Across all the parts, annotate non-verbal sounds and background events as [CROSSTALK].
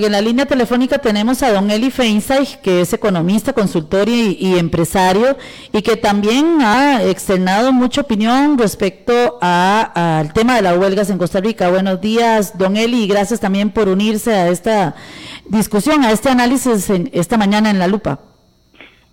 En la línea telefónica tenemos a don Eli Feinstein, que es economista, consultor y, empresario, y que también ha externado mucha opinión respecto al tema de las huelgas en Costa Rica. Buenos días, don Eli, y gracias también por unirse a esta discusión, a este análisis esta mañana en La Lupa.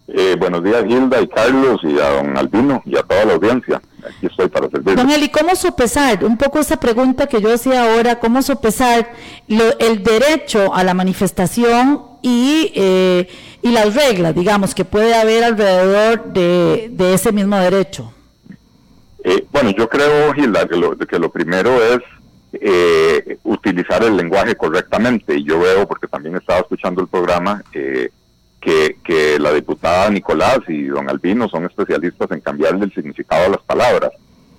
Eh, buenos días, Gilda y Carlos, y a don Albino, y a toda la audiencia aquí estoy para. Don Eli, ¿cómo sopesar? Un poco esa pregunta que yo hacía ahora, ¿cómo sopesar el derecho a la manifestación y, eh, y las reglas, digamos, que puede haber alrededor de, ese mismo derecho? Eh, bueno, yo creo, Gilda, que lo, que lo primero es eh, utilizar el lenguaje correctamente. Y yo veo, porque también estaba escuchando el programa, eh, que, la diputada Nicolás y don Albino son especialistas en cambiarle el significado a las palabras.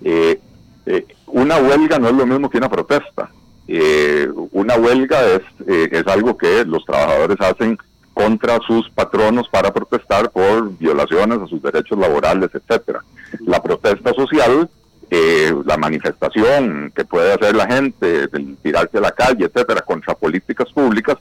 Eh, eh, una huelga no es lo mismo que una protesta. Eh, una huelga es, es algo que los trabajadores hacen contra sus patronos para protestar por violaciones a sus derechos laborales, etcétera. La protesta social, la manifestación que puede hacer la gente, tirarse a la calle, etcétera, contra políticas públicas,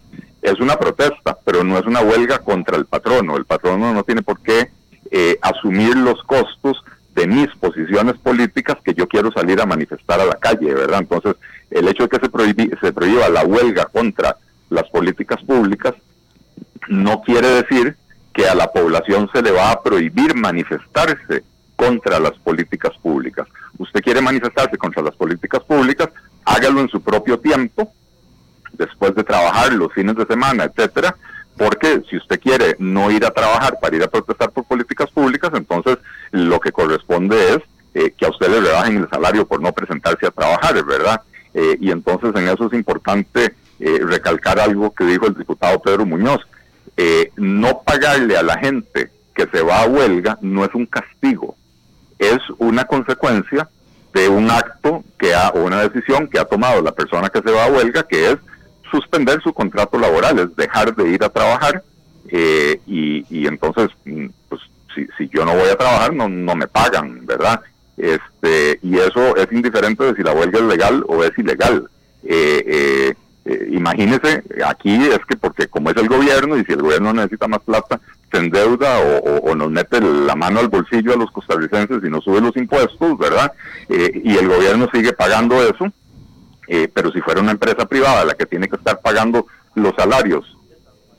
es una protesta, pero no es una huelga contra el patrono. El patrono no tiene por qué eh, asumir los costos de mis posiciones políticas que yo quiero salir a manifestar a la calle, ¿verdad? Entonces, el hecho de que se, se prohíba la huelga contra las políticas públicas no quiere decir que a la población se le va a prohibir manifestarse contra las políticas públicas. Usted quiere manifestarse contra las políticas públicas, hágalo en su propio tiempo, después de trabajar los fines de semana, etcétera, porque si usted quiere no ir a trabajar para ir a protestar por políticas públicas, entonces lo que corresponde es eh, que a usted le rebajen el salario por no presentarse a trabajar, ¿verdad? Eh, y entonces en eso es importante eh, recalcar algo que dijo el diputado Pedro Muñoz. no pagarle a la gente que se va a huelga no es un castigo, es una consecuencia de un acto que ha, o una decisión que ha tomado la persona que se va a huelga, que es suspender su contrato laboral, es dejar de ir a trabajar eh, y, entonces, mm, pues si, si yo no voy a trabajar, no, no me pagan, ¿verdad? Este, y eso es indiferente de si la huelga es legal o es ilegal. Eh, eh, eh, imagínese, aquí es que porque como es el gobierno y si el gobierno necesita más plata, se endeuda o, o, nos mete la mano al bolsillo a los costarricenses y nos sube los impuestos, ¿verdad? y el gobierno sigue pagando eso, eh, pero si fuera una empresa privada la que tiene que estar pagando los salarios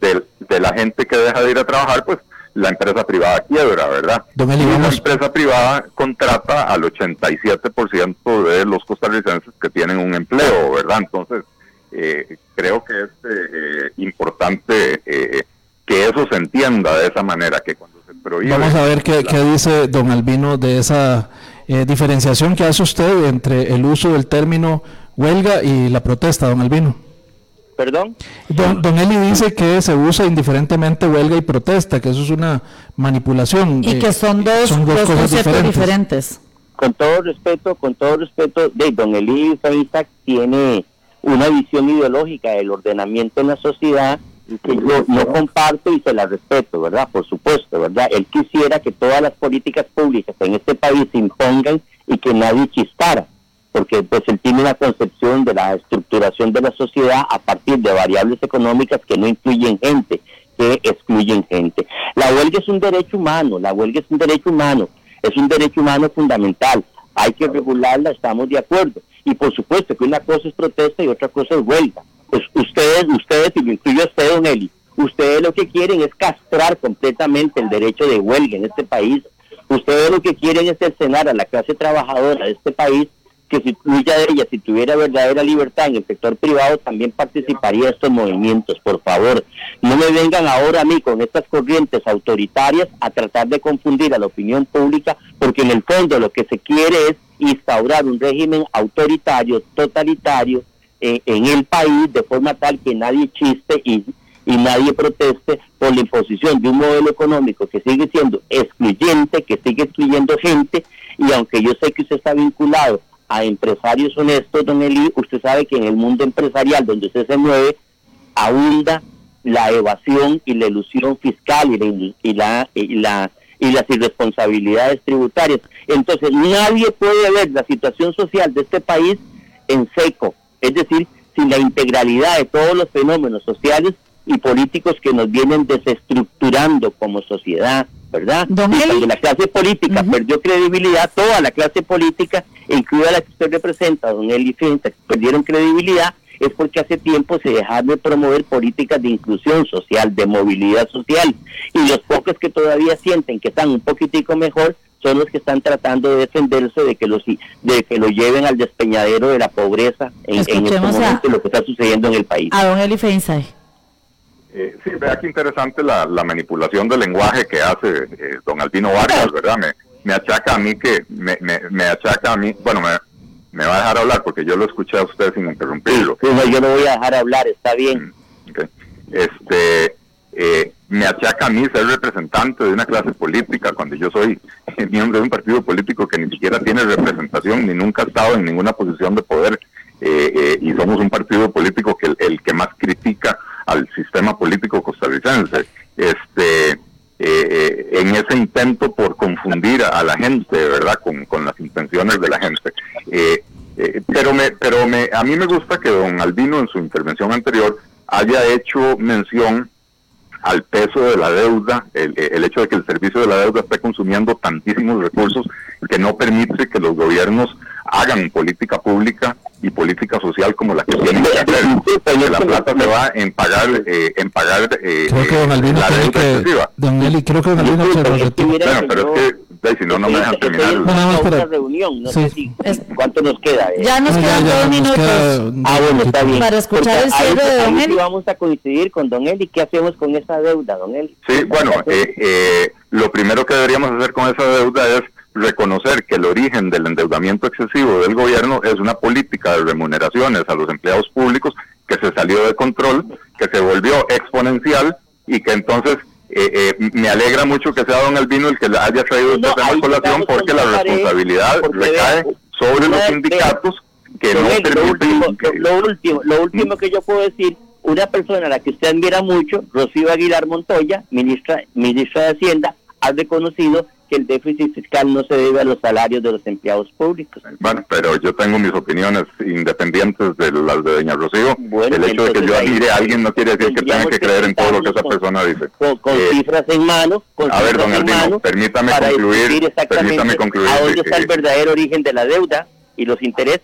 de, la gente que deja de ir a trabajar, pues la empresa privada quiebra, ¿verdad? y una empresa privada contrata al 87% de los costarricenses que tienen un empleo, ¿verdad? Entonces, eh, creo que es eh, importante que eso se entienda de esa manera, que cuando se prohíbe... Vamos a ver qué, qué dice don Albino de esa diferenciación que hace usted entre el uso del término huelga y la protesta, don Albino. ¿Perdón? Don, Eli dice que se usa indiferentemente huelga y protesta, que eso es una manipulación. Y que son dos, cosas diferentes. Con todo respeto, con todo respeto, de don Eli Isaac tiene una visión ideológica del ordenamiento en la sociedad que yo no comparto y se la respeto, ¿verdad? Por supuesto, ¿verdad? Él quisiera que todas las políticas públicas en este país se impongan y que nadie chistara porque pues él tiene una concepción de la estructuración de la sociedad a partir de variables económicas que no incluyen gente, que excluyen gente. La huelga es un derecho humano, la huelga es un derecho humano, es un derecho humano fundamental, hay que regularla, estamos de acuerdo. Y por supuesto que una cosa es protesta y otra cosa es huelga. Pues ustedes, ustedes, y lo incluyo a usted, don Eli, ustedes lo que quieren es castrar completamente el derecho de huelga en este país. Ustedes lo que quieren es cercenar a la clase trabajadora de este país que si mucha de ella, si tuviera verdadera libertad en el sector privado, también participaría de estos movimientos, por favor. No me vengan ahora a mí con estas corrientes autoritarias a tratar de confundir a la opinión pública, porque en el fondo lo que se quiere es instaurar un régimen autoritario, totalitario, eh, en el país, de forma tal que nadie chiste y nadie proteste por la imposición de un modelo económico que sigue siendo excluyente, que sigue excluyendo gente, y aunque yo sé que usted está vinculado a empresarios honestos, don Eli, usted sabe que en el mundo empresarial donde usted se mueve, abunda la evasión y la ilusión fiscal y la, y la, y la y las irresponsabilidades tributarias. Entonces, nadie puede ver la situación social de este país en seco, es decir, sin la integralidad de todos los fenómenos sociales y políticos que nos vienen desestructurando como sociedad, ¿verdad? cuando la clase política perdió credibilidad, toda la clase política, incluida la que usted representa, don Eli perdieron credibilidad, es porque hace tiempo se dejaron de promover políticas de inclusión social, de movilidad social, y los pocos que todavía sienten que están un poquitico mejor son los que están tratando de defenderse de que los de que lo lleven al despeñadero de la pobreza en, este momento lo que está sucediendo en el país. A don Eli Feinsay. Eh, sí, vea qué interesante la, manipulación del lenguaje que hace eh, don Albino Vargas, ¿verdad? Me, me achaca a mí que, me, me, achaca a mí, bueno, me, me, va a dejar hablar porque yo lo escuché a usted sin interrumpirlo. Sí, yo no voy a dejar hablar, está bien. Mm, este, eh, me achaca a mí ser representante de una clase política cuando yo soy [LAUGHS] miembro de un partido político que ni siquiera tiene representación ni nunca ha estado en ninguna posición de poder y somos un partido político que el que más critica al sistema político costarricense. Este, eh, eh, en ese intento por confundir a, la gente, ¿verdad? Con, las intenciones de la gente. Eh, pero me, pero me, a mí me gusta que don Albino en su intervención anterior haya hecho mención al peso de la deuda, el, el, hecho de que el servicio de la deuda esté consumiendo tantísimos recursos que no permite que los gobiernos hagan política pública y política social como la que tienen que hacer. Porque la plata se va en pagar, eh, en pagar eh, creo que don Albino la deuda que, excesiva. Don Eli, creo que don Albino se lo Bueno, pero es que si no, no me dejan terminar. No, no, una reunión, no sé si, ¿cuánto nos queda? Eh? Ya nos quedan dos minutos. ah, bueno, está bien. Para escuchar el cierre de don Eli. vamos a coincidir con don Eli. ¿Qué hacemos con esa deuda, don Eli? Sí, bueno, eh, eh, lo primero que deberíamos hacer con esa deuda es reconocer que el origen del endeudamiento excesivo del gobierno es una política de remuneraciones a los empleados públicos que se salió de control, que se volvió exponencial y que entonces eh, eh, me alegra mucho que sea don Albino el que haya traído esta tema colación porque la responsabilidad recae sobre los sindicatos que no permiten... Lo, último, lo último que yo puedo decir una persona a la que usted admira mucho, Rocío Aguilar Montoya, ministra, ministra de Hacienda, ha reconocido que el déficit fiscal no se debe a los salarios de los empleados públicos. Bueno, pero yo tengo mis opiniones independientes de las de doña Rocío. el hecho de que yo admire a alguien no quiere decir que tenga que creer en todo lo que esa persona dice. Con, eh, cifras en mano, con a ver, don Albino, permítame concluir, permítame concluir. A dónde está el verdadero origen de la deuda y los intereses.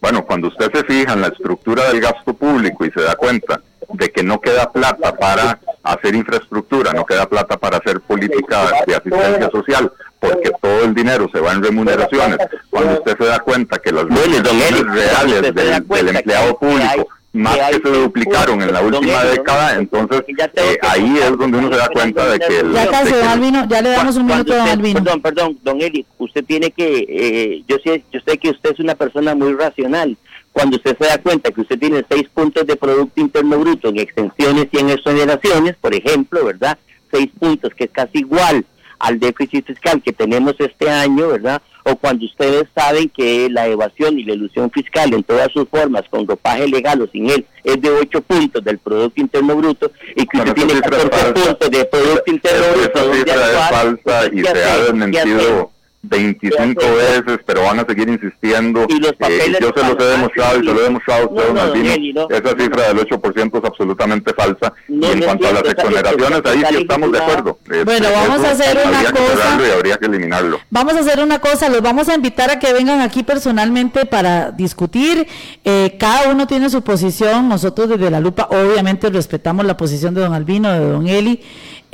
Bueno, cuando usted se fija en la estructura del gasto público y se da cuenta de que no queda plata para hacer infraestructura, no queda plata para hacer política de asistencia social, porque todo el dinero se va en remuneraciones. Cuando usted se da cuenta que las remuneraciones reales del, empleado público más que se duplicaron en la última década, entonces eh, ahí es donde uno se da cuenta de que... ya casi, don Albino, ya le damos un minuto a don Albino. Perdón, perdón, don Eli, usted tiene que, eh, yo, sé, yo sé que usted es una persona muy racional, cuando usted se da cuenta que usted tiene seis puntos de Producto Interno Bruto en extensiones y en exoneraciones, por ejemplo, ¿verdad? Seis puntos, que es casi igual al déficit fiscal que tenemos este año, ¿verdad? O cuando ustedes saben que la evasión y la ilusión fiscal en todas sus formas, con ropaje legal o sin él, es de ocho puntos del Producto Interno Bruto y que usted tiene 14 puntos de Producto Interno Bruto. Esa es falsa y se ha desmentido 25 veces, pero van a seguir insistiendo. ¿Y los eh, yo se los he demostrado y se lo he demostrado a usted, no, Esa cifra del 8% es absolutamente falsa. y en cuanto a las exoneraciones, ahí sí estamos de acuerdo. Bueno, vamos a hacer una cosa. Y habría que eliminarlo. Vamos a hacer una cosa, los vamos a invitar a que vengan aquí personalmente para discutir. Eh, cada uno tiene su posición. Nosotros desde la lupa, obviamente, respetamos la posición de don Albino, de don Eli.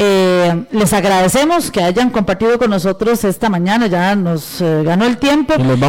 Eh, les agradecemos que hayan compartido con nosotros esta mañana, ya nos eh, ganó el tiempo.